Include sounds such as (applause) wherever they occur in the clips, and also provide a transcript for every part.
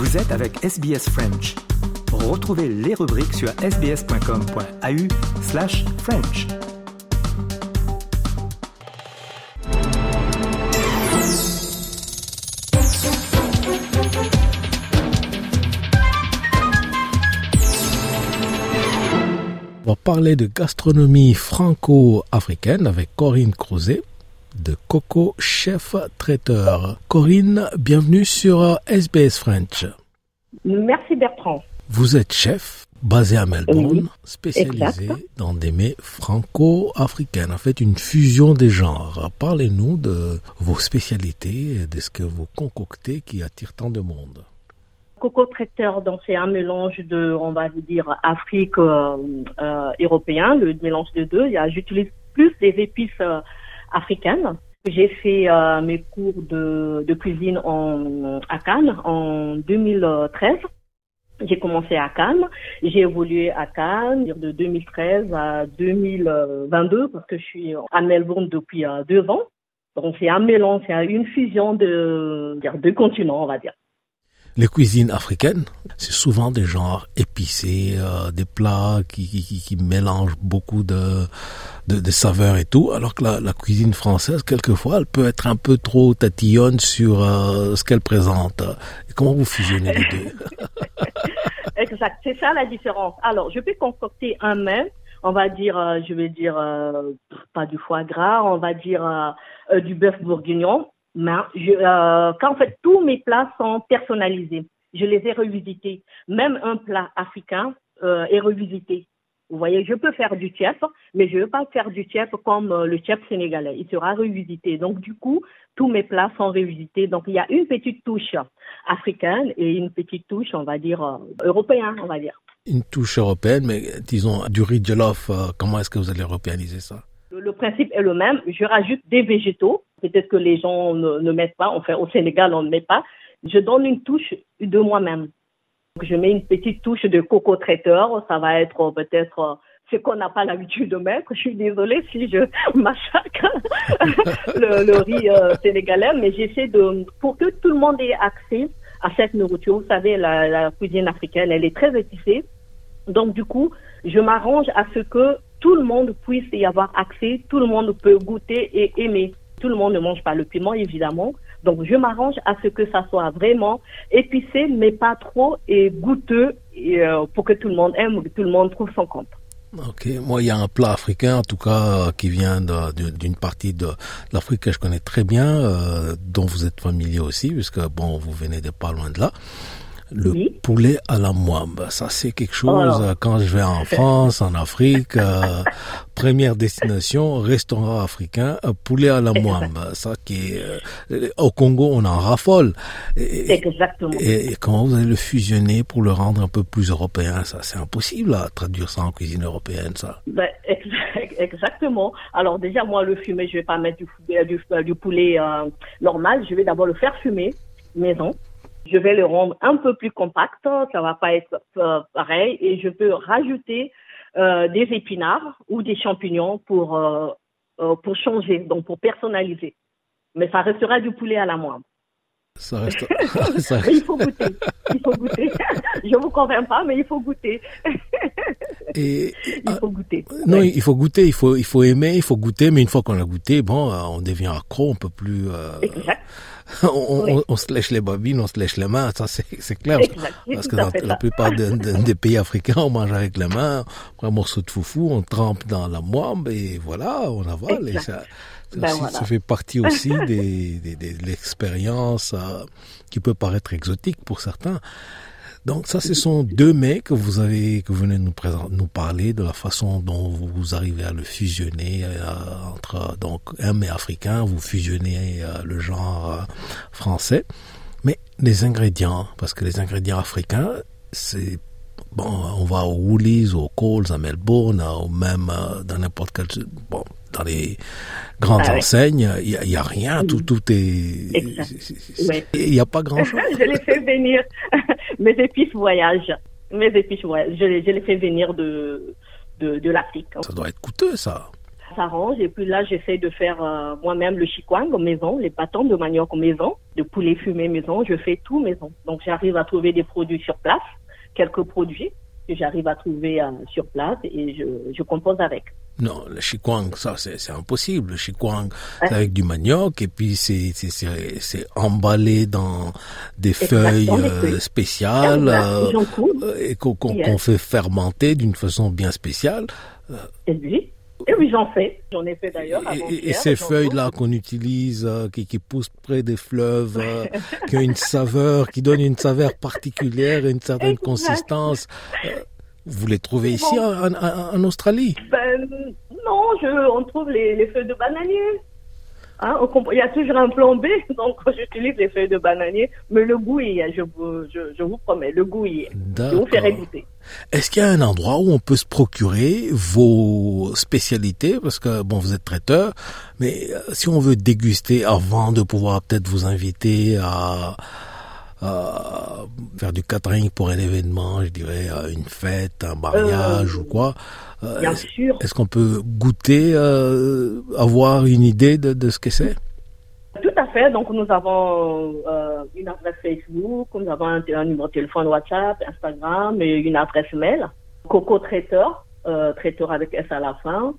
Vous êtes avec SBS French. Retrouvez les rubriques sur sbs.com.au slash French. On va parler de gastronomie franco-africaine avec Corinne Crozet de Coco Chef Traiteur. Corinne, bienvenue sur SBS French. Merci Bertrand. Vous êtes chef basé à Melbourne, Oui, spécialisé exact. dans des mets franco-africaines. En fait, une fusion des genres. Parlez-nous de vos spécialités et de ce que vous concoctez qui attire tant de monde. Coco traiteur, donc c'est un mélange de, on va dire, Afrique euh, euh, européen, le mélange de deux. A, j'utilise plus des épices euh, africaines. J'ai fait euh, mes cours de, de cuisine en, à Cannes en 2013. J'ai commencé à Cannes, j'ai évolué à Cannes de 2013 à 2022 parce que je suis à Melbourne depuis euh, deux ans. Donc c'est un mélange, c'est une fusion de deux continents, on va dire. Les cuisines africaines, c'est souvent des genres épicés, euh, des plats qui, qui, qui- mélangent beaucoup de, de, de saveurs et tout, alors que la, la cuisine française, quelquefois, elle peut être un peu trop tatillonne sur euh, ce qu'elle présente. Et comment vous fusionnez les deux? (laughs) Exact, c'est ça la différence. Alors, je peux concocter un mets, on va dire, euh, je vais dire, euh, pas du foie gras, on va dire euh, euh, du bœuf bourguignon. Je, euh, quand en fait tous mes plats sont personnalisés, je les ai revisités. Même un plat africain euh, est revisité. Vous voyez, je peux faire du chef, mais je ne veux pas faire du chef comme euh, le chef sénégalais. Il sera revisité. Donc, du coup, tous mes plats sont revisités. Donc, il y a une petite touche africaine et une petite touche, on va dire, européenne, on va dire. Une touche européenne, mais disons du riz jollof, comment est-ce que vous allez européaniser ça? Le, principe est le même. Je rajoute des végétaux. Peut-être que les gens ne, mettent pas. Enfin, au Sénégal, on ne met pas. Je donne une touche de moi-même. Je mets une petite touche de coco traiteur. Ça va être euh, peut-être euh, ce qu'on n'a pas l'habitude de mettre. (laughs) Je suis désolée si je (laughs) massacre (laughs) le, le riz euh, sénégalais, mais j'essaie de, pour que tout le monde ait accès à cette nourriture. Vous savez, la, la cuisine africaine, elle est très épicée. Donc, du coup, je m'arrange à ce que tout le monde puisse y avoir accès, tout le monde peut goûter et aimer. Tout le monde ne mange pas le piment, évidemment. Donc, je m'arrange à ce que ça soit vraiment épicé, mais pas trop, et goûteux, euh, pour que tout le monde aime, que tout le monde trouve son compte. Ok, moi il y a un plat africain en tout cas qui vient d'une partie de l'Afrique que je connais très bien, euh, dont vous êtes familier aussi, puisque bon vous venez de pas loin de là. Le Oui. poulet à la moimbe, ça c'est quelque chose. Oh. euh, Quand je vais en France, en Afrique, euh, (laughs) première destination, restaurant africain, euh, poulet à la moimbe, ça qui est euh, au Congo on en raffole. Et, Exactement. et, et comment vous allez le fusionner pour le rendre un peu plus européen? Ça, c'est impossible à traduire ça en cuisine européenne, ça. Ben, ex- (laughs) exactement. Alors déjà, moi, le fumé, je vais pas mettre du, fou- du, du poulet euh, normal. Je vais d'abord le faire fumer maison. Je vais le rendre un peu plus compact. Ça va pas être euh, pareil. Et je peux rajouter euh, des épinards ou des champignons pour euh, euh, pour changer, donc pour personnaliser. Mais ça restera du poulet à la moindre. Ça reste. (laughs) (laughs) ça il faut goûter. Il faut goûter. (laughs) Je vous convainc pas, mais il faut goûter. Et, Il faut goûter. non, Ouais. il faut goûter, il faut, il faut aimer, il faut goûter, mais une fois qu'on a goûté, bon, on devient accro, on peut plus. euh, Exact. On, on- Oui. on se lèche les babines, on se lèche les mains, ça c'est c'est clair. Exact. Parce que dans la plupart de- de- des (laughs) pays africains, on mange avec les mains, on prend un morceau de foufou, on trempe dans la moimbe et voilà, on avale. Et ça, ça, Ben aussi- voilà. ça fait partie aussi (laughs) des, des- des- de l'expérience euh, qui peut paraître exotique pour certains. Donc ça, ce sont deux mets que vous avez, que vous venez de nous présenter, nous parler de la façon dont vous arrivez à le fusionner euh, entre donc un mets africain, vous fusionnez euh, le genre euh, français, mais les ingrédients, parce que les ingrédients africains, c'est bon, on va au Woolies, au Coles à Melbourne, ou même dans n'importe quel, bon, dans les grandes Ah ouais. enseignes, il y, a- il y a rien, tout, tout est, Ouais. il n'y a pas grand chose. (laughs) je les fais venir. (laughs) Mes épices voyagent. Mes épices voyagent. Je les, je les fais venir de, de, de l'Afrique. Ça doit être coûteux, ça. s'arrange. Et puis là, j'essaie de faire euh, moi-même le chikwang maison, les bâtons de manioc maison, de poulet fumé maison. Je fais tout maison. Donc j'arrive à trouver des produits sur place, quelques produits que j'arrive à trouver euh, sur place et je, je compose avec. Non, le chikwang, ça c'est impossible. Le chikwang, c'est avec du manioc et puis c'est c'est emballé dans des feuilles, euh, spéciales euh, et qu'on fait fermenter d'une façon bien spéciale. Et oui. Et oui, j'en fais. J'en ai fait d'ailleurs. Et, et, ces feuilles-là qu'on utilise, euh, qui, qui poussent près des fleuves, euh, qui ont une saveur, qui donnent une saveur particulière et une certaine (laughs) consistance. Vous les trouvez ici en, en, Australie ben, Non, je, on trouve les, les feuilles de bananier. Hein, il y a toujours un plan B, (laughs) donc (laughs) j'utilise les feuilles de bananier, mais le goût y est, je vous, je, je vous promets, le goût y est. Je vous ferai goûter. Est-ce qu'il y a un endroit où on peut se procurer vos spécialités? Parce que, bon, vous êtes traiteur, mais euh, si on veut déguster avant de pouvoir peut-être vous inviter à, à faire du catering pour un événement, je dirais une fête, un mariage ou quoi, euh, Bien sûr. Est-ce qu'on peut goûter, euh, avoir une idée de, de ce que c'est? Tout à fait. Donc, nous avons euh, une adresse Facebook, nous avons un, numéro de téléphone WhatsApp, Instagram et une adresse mail. Coco Traiteur, euh, traiteur avec S à la fin,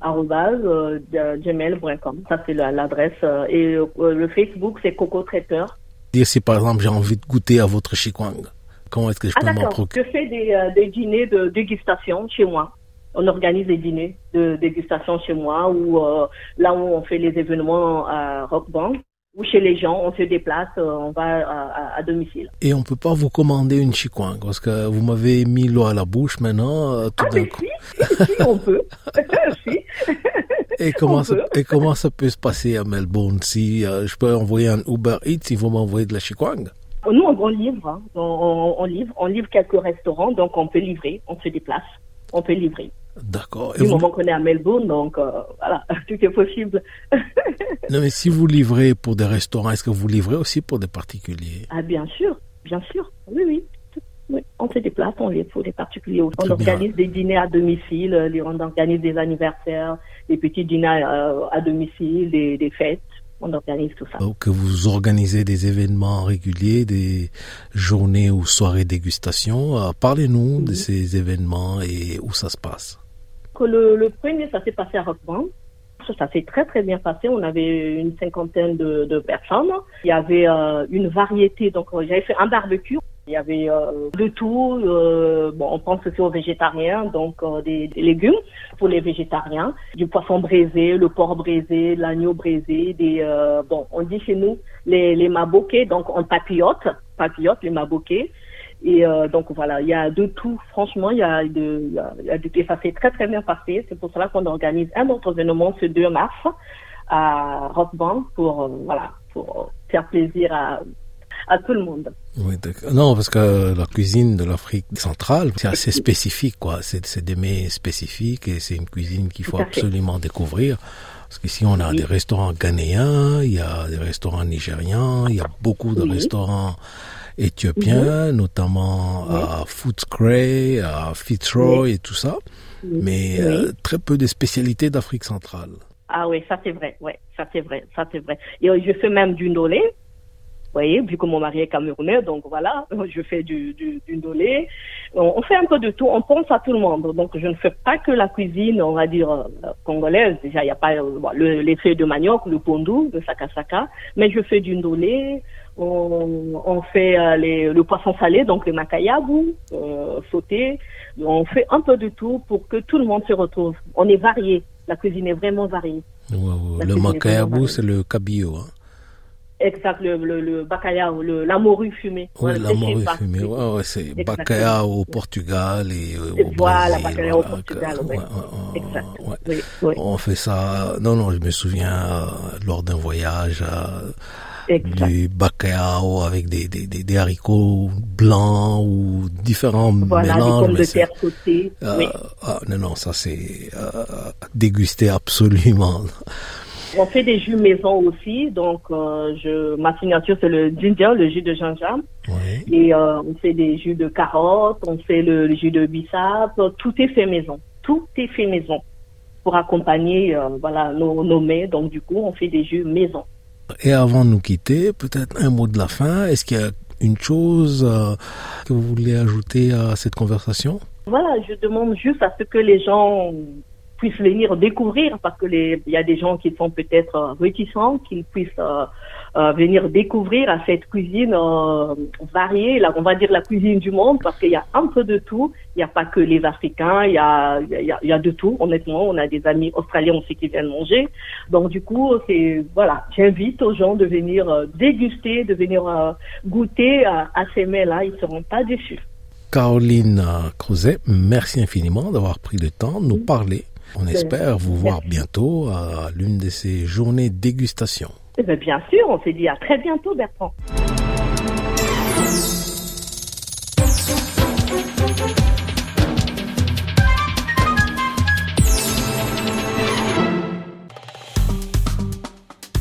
arrobase euh, gmail.com. Ça, c'est l'adresse. Euh, et le Facebook, c'est Coco Traiteur. Dire si, par exemple, j'ai envie de goûter à votre chikwang, comment est-ce que je ah, peux m'en procurer? Je fais des, des dîners de dégustation chez moi on organise des dîners de dégustation chez moi ou euh, là où on fait les événements à Rock Band ou chez les gens, on se déplace, euh, on va à, domicile. Et on peut pas vous commander une chikwang parce que vous m'avez mis l'eau à la bouche maintenant. Euh, tout ah mais si, si, on peut. (laughs) (laughs) si. Et (laughs) comment, ça, et comment ça peut se passer à Melbourne si je peux envoyer un Uber Eats si vous m'envoyez de la chikwang? Nous, on, livre, hein. on, livre, on livre quelques restaurants, donc on peut livrer, on se déplace, on peut livrer. D'accord. Du moment qu'on est à Melbourne, donc euh, voilà, (laughs) tout est possible. (laughs) non, mais si vous livrez pour des restaurants, est-ce que vous livrez aussi pour des particuliers? Ah, bien sûr, bien sûr. Oui. oui. On se déplace, on livre pour des particuliers. On organise des dîners à domicile, euh, on organise des anniversaires, des petits dîners euh, à domicile, des, des fêtes on organise tout ça. Donc, vous organisez des événements réguliers, des journées ou soirées dégustation. Parlez-nous de ces événements et où ça se passe le, le premier, ça s'est passé à Rockband. Ça s'est très très bien passé. On avait une cinquantaine de, de personnes. Il y avait euh, une variété. Donc euh, j'avais fait un barbecue. Il y avait euh, de tout. Euh, bon, on pense aussi aux végétariens, donc euh, des, des, légumes pour les végétariens, du poisson braisé, le porc braisé, l'agneau braisé, des bon, on dit chez nous les les maboquets, donc on papillote, papillote les maboquets. Et euh, donc voilà, il y a de tout. Franchement, il y a de, y a, de, ça s'est très très bien passé. C'est pour cela qu'on organise un autre événement ce 2 mars à Rockband pour euh, voilà pour faire plaisir à à tout le monde. Oui, non, parce que la cuisine de l'Afrique centrale, c'est assez spécifique, quoi. C'est des mets spécifiques et c'est une cuisine qu'il faut absolument découvrir. Parce qu'ici, on a des restaurants ghanéens, il y a des restaurants nigériens, il y a beaucoup de restaurants éthiopiens, mhm. notamment à Footscray, à Fitzroy et tout ça, mais euh, très peu de spécialités d'Afrique centrale. Ah oui, ça c'est vrai, ouais, ça c'est vrai, ça c'est vrai. Et je fais même du vous voyez, vu que mon mari est camerounais, donc voilà, (laughs) je fais du, du, du ndolé. On, fait un peu de tout, on pense à tout le monde. Donc je ne fais pas que la cuisine, on va dire, euh, congolaise. Déjà, il n'y a pas euh, le, les feuilles de manioc, le pondou, le sakasaka, mais je fais du ndolé, on, on fait euh, les, le poisson salé, donc le makayabu, euh, sauté. On fait un peu de tout pour que tout le monde se retrouve. On est varié. La cuisine est vraiment variée. Le makayabu, c'est le cabillaud. Hein. Exact, le, le, le bacalhau, le, la morue fumée. Oui, la morue fumée, ouais, ouais, c'est bacalhau au Portugal et euh, au voilà, Brésil. Bacalhau au Portugal, ouais. exact. Oui, oui. On fait ça, non, non, je me souviens euh, lors d'un voyage, euh, du bacalhau avec des, des, des, des, haricots blancs ou différents voilà, mélanges. Des de terre sautées. Euh, oui. ah, non, non, ça c'est euh, dégusté (laughs) absolument. On fait des jus maison aussi, donc euh, je, ma signature c'est le ginger, le jus de gingembre. Oui. Et euh, on fait des jus de carottes, on fait le, le jus de bissap, tout est fait maison. Tout est fait maison. pour accompagner euh, voilà nos, nos mets. Donc du coup, on fait des jus maison. Et avant de nous quitter, peut-être un mot de la fin. Est-ce qu'il y a une chose que vous voulez ajouter à cette conversation? Voilà, je demande juste à ce que les gens puissent venir découvrir parce que les, il y a des gens qui sont peut-être euh, réticents, qu'ils puissent euh, euh, venir découvrir à cette cuisine euh, variée, là, on va dire la cuisine du monde parce qu'il y a un peu de tout. Il n'y a pas que les Africains, il y a, il y a, il y a de tout. Honnêtement, on a des amis australiens aussi qui viennent manger. Donc du coup, c'est voilà, j'invite aux gens de venir déguster, de venir goûter à, à ces mets-là. Ils seront pas déçus. Caroline Crozet, merci infiniment d'avoir pris le temps de nous parler. On espère vous voir bientôt à l'une de ces journées de dégustation. Eh bien, bien sûr, on s'est dit à très bientôt, Bertrand.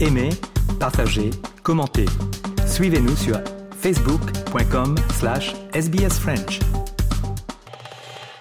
Aimez, partagez, commentez. Suivez-nous sur facebook.com slash sbsfrench.